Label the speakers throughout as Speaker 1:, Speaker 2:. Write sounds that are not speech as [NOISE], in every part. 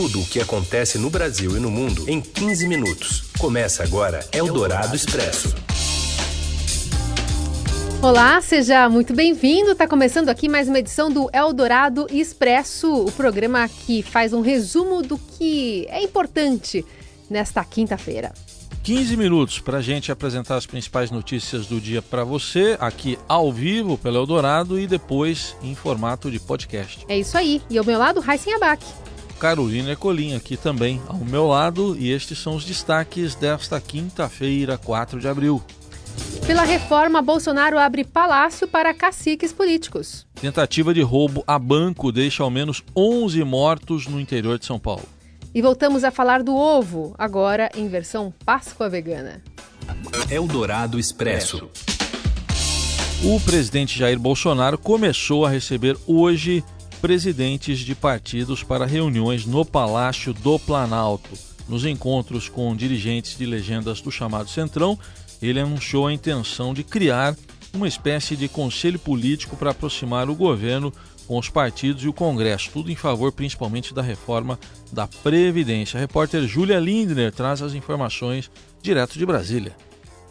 Speaker 1: tudo o que acontece no Brasil e no mundo em 15 minutos. Começa agora Eldorado Expresso.
Speaker 2: Olá, seja muito bem-vindo. Está começando aqui mais uma edição do Eldorado Expresso, o programa que faz um resumo do que é importante nesta quinta-feira.
Speaker 3: 15 minutos para a gente apresentar as principais notícias do dia para você, aqui ao vivo pelo Eldorado e depois em formato de podcast.
Speaker 2: É isso aí. E ao meu lado, Raíssen Abac.
Speaker 3: Carolina Colim aqui também ao meu lado e estes são os destaques desta quinta-feira, 4 de abril.
Speaker 2: Pela reforma, Bolsonaro abre palácio para caciques políticos.
Speaker 3: Tentativa de roubo a banco deixa ao menos 11 mortos no interior de São Paulo.
Speaker 2: E voltamos a falar do ovo, agora em versão Páscoa vegana.
Speaker 1: Eldorado Expresso.
Speaker 3: O presidente Jair Bolsonaro começou a receber hoje presidentes de partidos para reuniões no Palácio do Planalto. Nos encontros com dirigentes de legendas do chamado Centrão, ele anunciou a intenção de criar uma espécie de conselho político para aproximar o governo com os partidos e o Congresso, tudo em favor principalmente da reforma da Previdência. A repórter Júlia Lindner traz as informações direto de Brasília.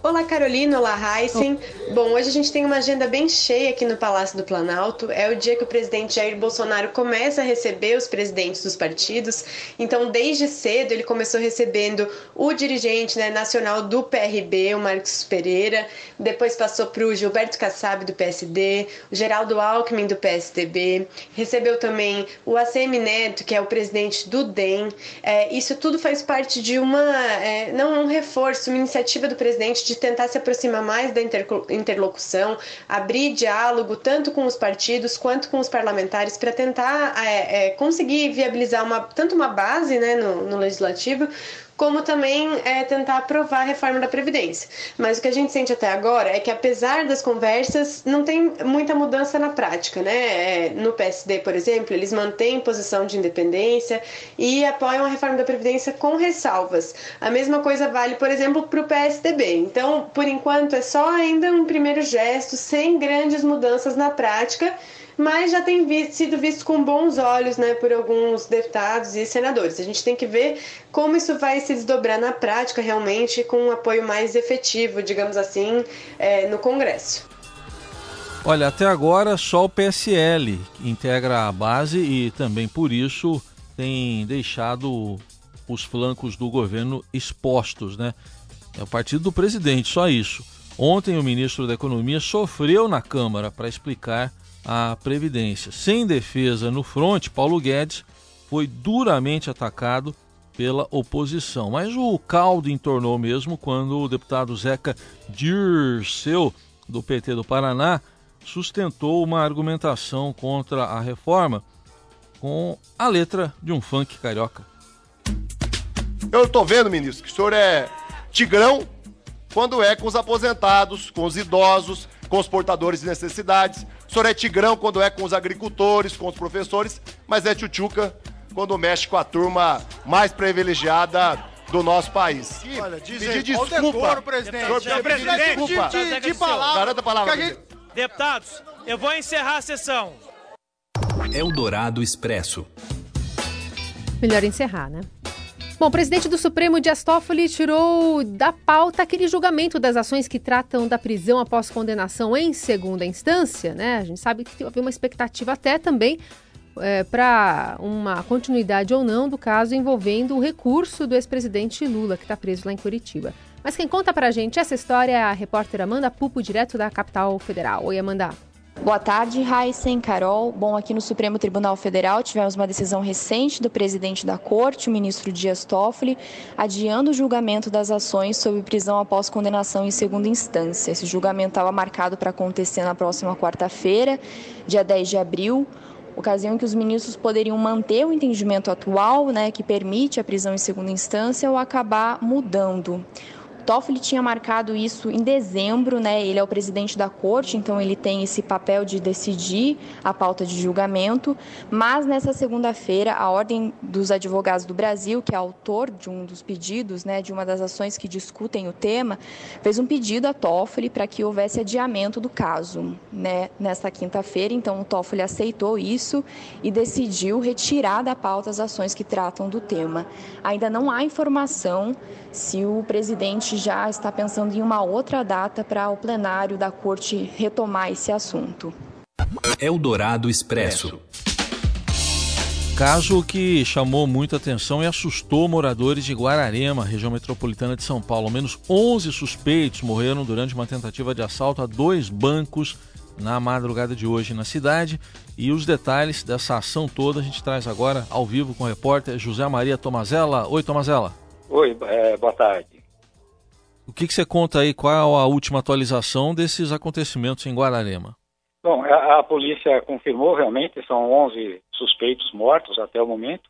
Speaker 4: Olá Carolina, olá Heisen. Bom, hoje a gente tem uma agenda bem cheia aqui no Palácio do Planalto. É o dia que o presidente Jair Bolsonaro começa a receber os presidentes dos partidos. Então, desde cedo, ele começou recebendo o dirigente né, nacional do PRB, o Marcos Pereira. Depois passou para o Gilberto Kassab, do PSD, o Geraldo Alckmin, do PSDB. Recebeu também o ACM Neto, que é o presidente do DEM. É, isso tudo faz parte de uma, é, não um reforço, uma iniciativa do presidente de tentar se aproximar mais da interlocução, abrir diálogo tanto com os partidos quanto com os parlamentares para tentar é, é, conseguir viabilizar uma, tanto uma base né, no, no legislativo como também é, tentar aprovar a reforma da Previdência. Mas o que a gente sente até agora é que, apesar das conversas, não tem muita mudança na prática. Né? É, no PSD, por exemplo, eles mantêm posição de independência e apoiam a reforma da Previdência com ressalvas. A mesma coisa vale, por exemplo, para o PSDB. Então, por enquanto, é só ainda um primeiro gesto, sem grandes mudanças na prática mas já tem visto, sido visto com bons olhos né, por alguns deputados e senadores. A gente tem que ver como isso vai se desdobrar na prática realmente com um apoio mais efetivo, digamos assim, é, no Congresso.
Speaker 3: Olha, até agora só o PSL integra a base e também por isso tem deixado os flancos do governo expostos, né? É o partido do presidente, só isso. Ontem o ministro da Economia sofreu na Câmara para explicar a Previdência. Sem defesa no fronte, Paulo Guedes foi duramente atacado pela oposição. Mas o caldo entornou mesmo quando o deputado Zeca Dirceu, do PT do Paraná, sustentou uma argumentação contra a reforma com a letra de um funk carioca.
Speaker 5: Eu estou vendo, ministro, que o senhor é tigrão quando é com os aposentados, com os idosos, com os portadores de necessidades. O senhor é tigrão quando é com os agricultores, com os professores, mas é tchutchuca quando mexe com a turma mais privilegiada do nosso país.
Speaker 6: E Olha, pedir desculpa. Decoro, presidente. Senhor,
Speaker 5: senhor presidente, desculpa.
Speaker 6: De, de, de palavra.
Speaker 5: Garanta a palavra. Gente...
Speaker 7: Deputados, eu vou encerrar a sessão.
Speaker 1: Eldorado Expresso.
Speaker 2: Melhor encerrar, né? Bom, o presidente do Supremo, Dias Toffoli, tirou da pauta aquele julgamento das ações que tratam da prisão após condenação em segunda instância, né? A gente sabe que havia uma expectativa até também é, para uma continuidade ou não do caso envolvendo o recurso do ex-presidente Lula, que está preso lá em Curitiba. Mas quem conta para a gente essa história é a repórter Amanda Pupo, direto da capital federal. Oi, Amanda.
Speaker 8: Boa tarde, Heisen, Carol. Bom, aqui no Supremo Tribunal Federal tivemos uma decisão recente do presidente da Corte, o ministro Dias Toffoli, adiando o julgamento das ações sob prisão após condenação em segunda instância. Esse julgamento estava marcado para acontecer na próxima quarta-feira, dia 10 de abril ocasião em que os ministros poderiam manter o entendimento atual, né, que permite a prisão em segunda instância, ou acabar mudando. Toffoli tinha marcado isso em dezembro, né? Ele é o presidente da corte, então ele tem esse papel de decidir a pauta de julgamento. Mas nessa segunda-feira, a Ordem dos Advogados do Brasil, que é autor de um dos pedidos, né, de uma das ações que discutem o tema, fez um pedido a Toffoli para que houvesse adiamento do caso, né, nesta quinta-feira. Então, o Toffoli aceitou isso e decidiu retirar da pauta as ações que tratam do tema. Ainda não há informação se o presidente já está pensando em uma outra data para o plenário da corte retomar esse assunto.
Speaker 1: Eldorado Expresso.
Speaker 3: Caso que chamou muita atenção e assustou moradores de Guararema, região metropolitana de São Paulo. Ao menos 11 suspeitos morreram durante uma tentativa de assalto a dois bancos na madrugada de hoje na cidade. E os detalhes dessa ação toda a gente traz agora ao vivo com o repórter José Maria Tomazella. Oi, Tomazella.
Speaker 9: Oi, é, boa tarde.
Speaker 3: O que, que você conta aí? Qual a última atualização desses acontecimentos em Guararema?
Speaker 9: Bom, a, a, polícia confirmou realmente, são 11 suspeitos mortos até o momento.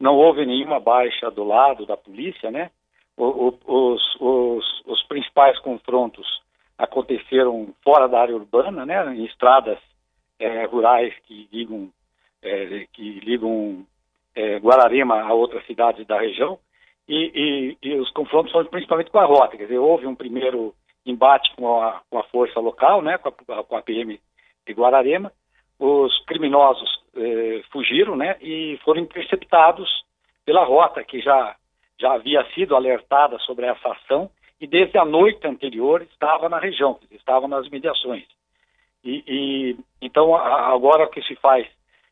Speaker 9: Não houve nenhuma baixa do lado da polícia, né? O, o, os, os, os, principais confrontos aconteceram fora da área urbana, né? Em estradas é, rurais que ligam, é, que ligam é, Guararema a outras cidades da região. E, e, e, os confrontos foram principalmente com a rota. Quer dizer, houve um primeiro embate com a, com a força local, né? Com a, com a PM de Guararema. Os criminosos eh, fugiram né, e foram interceptados pela rota, que já, já havia sido alertada sobre essa ação e desde a noite anterior estava na região, estava nas mediações. E, e então agora o que se faz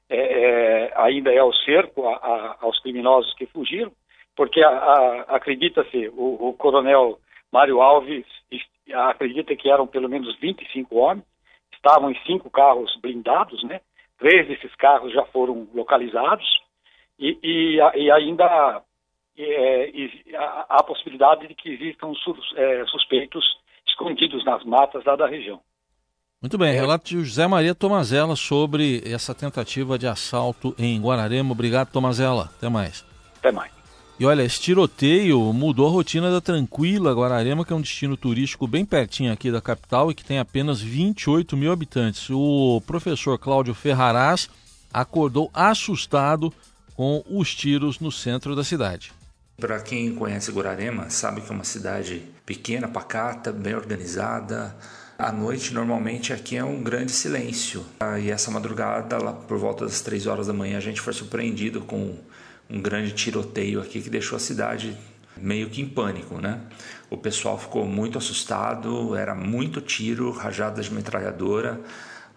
Speaker 9: é, é, ainda é o cerco a, a, aos criminosos que fugiram, porque acredita-se o, o coronel Mário Alves acredita que eram pelo menos 25 homens estavam em cinco carros blindados, né? Três desses carros já foram localizados e, e, e ainda é, há a possibilidade de que existam sus, é, suspeitos escondidos nas matas lá da região.
Speaker 3: Muito bem, relato de José Maria Tomazella sobre essa tentativa de assalto em Guararema. Obrigado, Tomazella. Até mais.
Speaker 9: Até mais.
Speaker 3: E olha, esse tiroteio mudou a rotina da Tranquila Guararema, que é um destino turístico bem pertinho aqui da capital e que tem apenas 28 mil habitantes. O professor Cláudio Ferraraz acordou assustado com os tiros no centro da cidade.
Speaker 10: Para quem conhece Guararema, sabe que é uma cidade pequena, pacata, bem organizada. À noite, normalmente, aqui é um grande silêncio. E essa madrugada, lá por volta das três horas da manhã, a gente foi surpreendido com um grande tiroteio aqui que deixou a cidade meio que em pânico, né? O pessoal ficou muito assustado, era muito tiro, rajadas de metralhadora,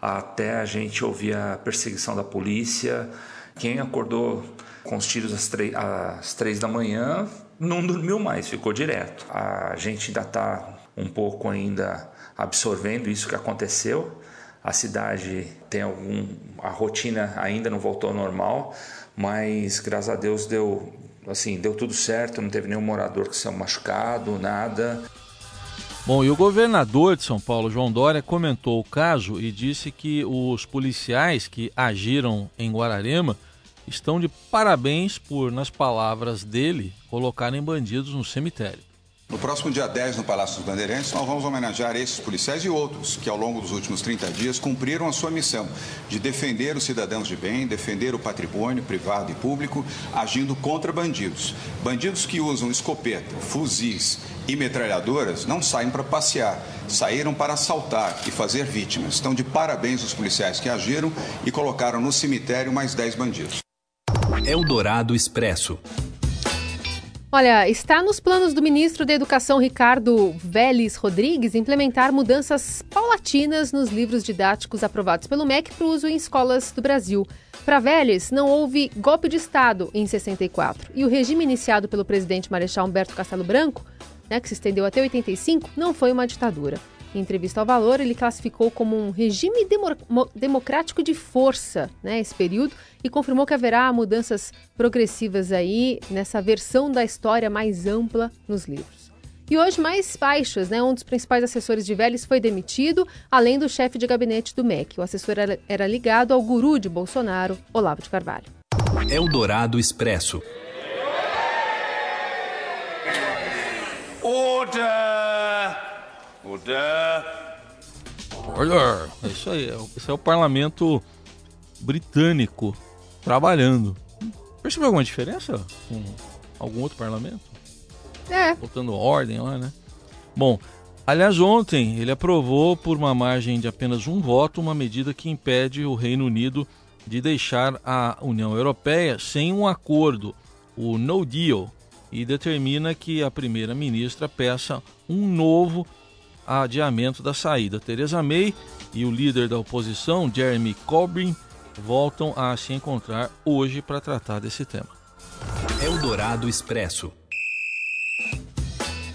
Speaker 10: até a gente ouvir a perseguição da polícia. Quem acordou com os tiros às, às três da manhã não dormiu mais, ficou direto. A gente ainda está um pouco ainda absorvendo isso que aconteceu. A cidade tem algum, a rotina ainda não voltou ao normal, mas graças a Deus deu assim, deu tudo certo, não teve nenhum morador que saiu machucado, nada.
Speaker 3: Bom, e o governador de São Paulo, João Dória, comentou o caso e disse que os policiais que agiram em Guararema estão de parabéns por, nas palavras dele, colocarem bandidos no cemitério.
Speaker 11: No próximo dia 10, no Palácio dos Bandeirantes, nós vamos homenagear esses policiais e outros que, ao longo dos últimos 30 dias, cumpriram a sua missão de defender os cidadãos de bem, defender o patrimônio privado e público, agindo contra bandidos. Bandidos que usam escopeta, fuzis e metralhadoras não saem para passear, saíram para assaltar e fazer vítimas. Estão de parabéns os policiais que agiram e colocaram no cemitério mais 10 bandidos.
Speaker 1: Eldorado Expresso.
Speaker 2: Olha, está nos planos do ministro da Educação Ricardo Vélez Rodrigues implementar mudanças paulatinas nos livros didáticos aprovados pelo MEC para uso em escolas do Brasil. Para Vélez, não houve golpe de Estado em 64 e o regime iniciado pelo presidente Marechal Humberto Castelo Branco, né, que se estendeu até 85, não foi uma ditadura. Em entrevista ao Valor, ele classificou como um regime demo democrático de força né, esse período e confirmou que haverá mudanças progressivas aí nessa versão da história mais ampla nos livros. E hoje, mais baixas, né? Um dos principais assessores de Vélez foi demitido, além do chefe de gabinete do MEC. O assessor era ligado ao guru de Bolsonaro, Olavo de Carvalho.
Speaker 1: Eldorado Expresso.
Speaker 3: Order! Order! Order! É isso aí, é esse é o parlamento britânico trabalhando. Percebeu alguma diferença com algum outro parlamento?
Speaker 2: É.
Speaker 3: Botando ordem lá, né? Bom, aliás, ontem ele aprovou por uma margem de apenas um voto uma medida que impede o Reino Unido de deixar a União Europeia sem um acordo, o No Deal, e determina que a primeira-ministra peça um novo adiamento da saída. Theresa May e o líder da oposição, Jeremy Corbyn, voltam a se encontrar hoje para tratar desse tema.
Speaker 1: Eldorado Expresso.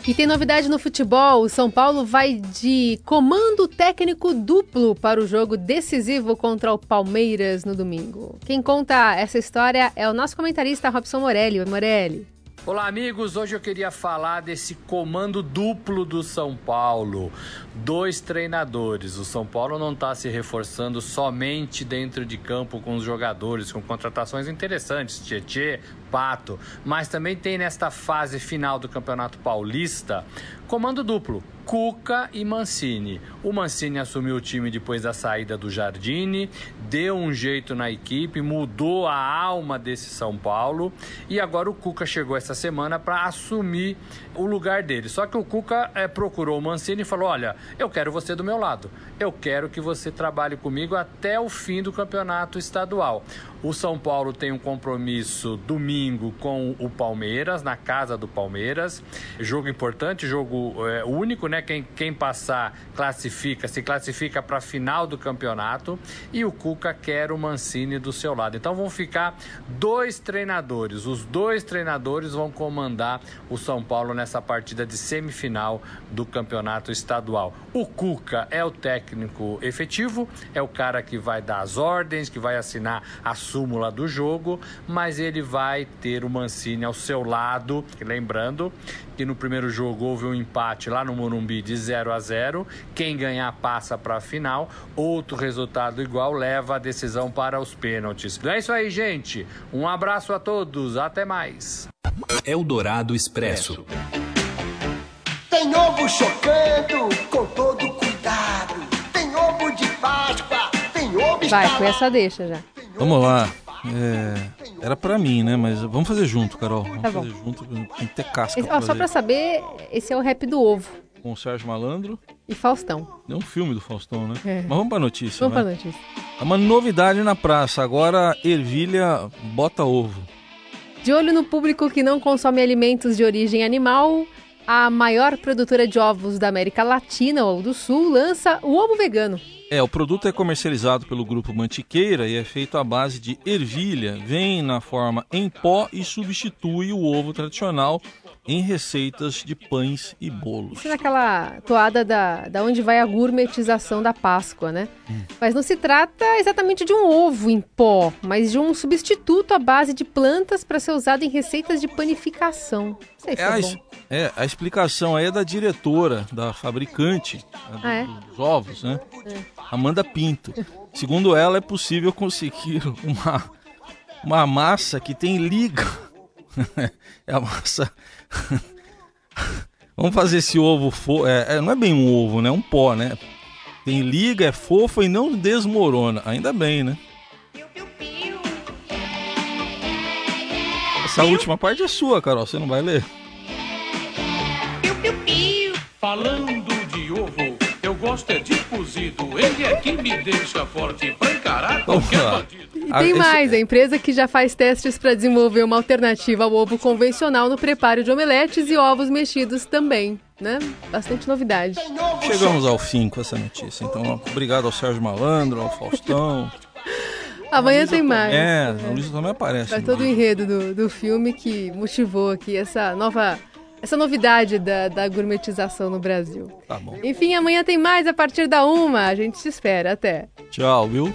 Speaker 2: E tem novidade no futebol. O São Paulo vai de comando técnico duplo para o jogo decisivo contra o Palmeiras no domingo. Quem conta essa história é o nosso comentarista Robson Morelli. Morelli.
Speaker 12: Olá, amigos. Hoje eu queria falar desse comando duplo do São Paulo. Dois treinadores. O São Paulo não está se reforçando somente dentro de campo com os jogadores, com contratações interessantes, Tietê, Pato, mas também tem nesta fase final do Campeonato Paulista comando duplo. Cuca e Mancini. O Mancini assumiu o time depois da saída do Jardine, deu um jeito na equipe, mudou a alma desse São Paulo e agora o Cuca chegou essa semana para assumir o lugar dele. Só que o Cuca é, procurou o Mancini e falou: Olha, eu quero você do meu lado, eu quero que você trabalhe comigo até o fim do campeonato estadual. O São Paulo tem um compromisso domingo com o Palmeiras, na casa do Palmeiras. Jogo importante, jogo é, único, né? Quem, quem passar classifica, se classifica para a final do campeonato. E o Cuca quer o Mancini do seu lado. Então vão ficar dois treinadores. Os dois treinadores vão comandar o São Paulo nessa partida de semifinal do campeonato estadual. O Cuca é o técnico efetivo, é o cara que vai dar as ordens, que vai assinar as súmula do jogo, mas ele vai ter o Mancini ao seu lado. Lembrando que no primeiro jogo houve um empate lá no Morumbi de 0 a 0. Quem ganhar passa para a final. Outro resultado igual leva a decisão para os pênaltis. É isso aí, gente. Um abraço a todos. Até mais.
Speaker 1: Eldorado Expresso.
Speaker 13: Tem ovo chocando com todo cuidado. Tem ovo de Páscoa. Tem ovo
Speaker 2: Vai, com essa deixa já.
Speaker 3: Vamos lá. É, era para mim, né? Mas vamos fazer junto, Carol. Vamos
Speaker 2: tá
Speaker 3: fazer junto, tem que ter casca.
Speaker 2: Esse, ó, só pra saber, esse é o rap do ovo.
Speaker 3: Com o Sérgio Malandro.
Speaker 2: E Faustão.
Speaker 3: É um filme do Faustão, né?
Speaker 2: É.
Speaker 3: Mas vamos pra notícia.
Speaker 2: Vamos
Speaker 3: né?
Speaker 2: pra notícia.
Speaker 3: É uma novidade na praça. Agora, ervilha bota ovo.
Speaker 2: De olho no público que não consome alimentos de origem animal, a maior produtora de ovos da América Latina ou do Sul lança o ovo vegano.
Speaker 3: É, o produto é comercializado pelo grupo Mantiqueira e é feito à base de ervilha. Vem na forma em pó e substitui o ovo tradicional em receitas de pães e bolos.
Speaker 2: Isso naquela toada da, da onde vai a gourmetização da Páscoa, né?
Speaker 3: Hum.
Speaker 2: Mas não se trata exatamente de um ovo em pó, mas de um substituto à base de plantas para ser usado em receitas de panificação. Não sei se
Speaker 3: É
Speaker 2: é,
Speaker 3: a,
Speaker 2: bom.
Speaker 3: es- é, a explicação aí é da diretora, da fabricante né, do-
Speaker 2: Ah, é?
Speaker 3: dos ovos, né? Amanda Pinto. Segundo ela, é possível conseguir uma, uma massa que tem liga. [LAUGHS] é a massa. [LAUGHS] Vamos fazer esse ovo fofo. É, é, não é bem um ovo, né? É um pó, né? Tem liga, é fofo e não desmorona. Ainda bem, né? Essa última parte é sua, Carol. Você não vai ler?
Speaker 14: Falando de ovo, eu gosto é de cozido. Ele é que me deixa forte pra encarar qualquer bandido.
Speaker 2: Tem
Speaker 3: esse-
Speaker 2: mais, a empresa que já faz testes para desenvolver uma alternativa ao ovo convencional no preparo de omeletes e ovos mexidos também, né? Bastante novidade.
Speaker 3: Chegamos ao fim com essa notícia. Então, obrigado ao Sérgio Malandro, ao Faustão. [LAUGHS]
Speaker 2: Amanhã tem mais.
Speaker 3: É, a Luísa também aparece.
Speaker 2: Vai todo o enredo do, do filme que motivou aqui essa nova. Essa novidade da, da gourmetização no Brasil.
Speaker 3: Tá bom.
Speaker 2: Enfim, amanhã tem mais a partir da uma. A gente se espera. Até.
Speaker 3: Tchau, viu?